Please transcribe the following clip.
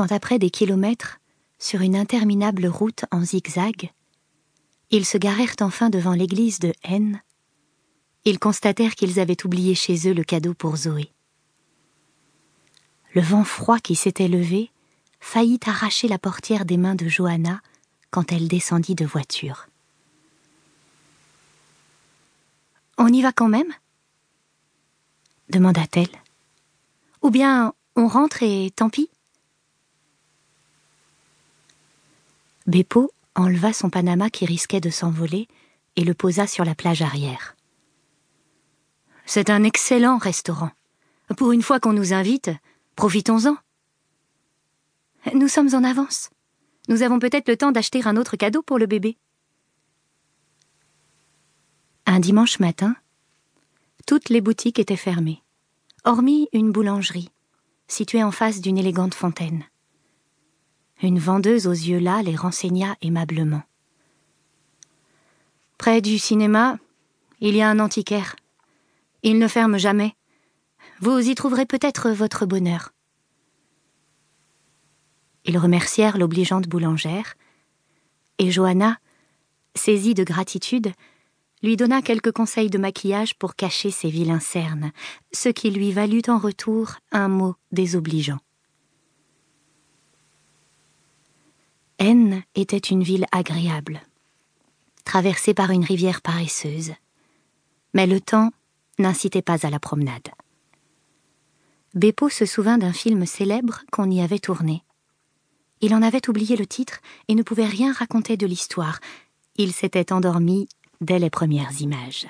quand après des kilomètres, sur une interminable route en zigzag, ils se garèrent enfin devant l'église de N, ils constatèrent qu'ils avaient oublié chez eux le cadeau pour Zoé. Le vent froid qui s'était levé faillit arracher la portière des mains de Johanna quand elle descendit de voiture. On y va quand même? demanda-t-elle. Ou bien on rentre et tant pis? Beppo enleva son panama qui risquait de s'envoler et le posa sur la plage arrière. C'est un excellent restaurant. Pour une fois qu'on nous invite, profitons-en. Nous sommes en avance. Nous avons peut-être le temps d'acheter un autre cadeau pour le bébé. Un dimanche matin, toutes les boutiques étaient fermées, hormis une boulangerie, située en face d'une élégante fontaine. Une vendeuse aux yeux là les renseigna aimablement. Près du cinéma, il y a un antiquaire. Il ne ferme jamais. Vous y trouverez peut-être votre bonheur. Ils remercièrent l'obligeante boulangère, et Johanna, saisie de gratitude, lui donna quelques conseils de maquillage pour cacher ses vilains cernes, ce qui lui valut en retour un mot désobligeant. N était une ville agréable, traversée par une rivière paresseuse. Mais le temps n'incitait pas à la promenade. Beppo se souvint d'un film célèbre qu'on y avait tourné. Il en avait oublié le titre et ne pouvait rien raconter de l'histoire. Il s'était endormi dès les premières images.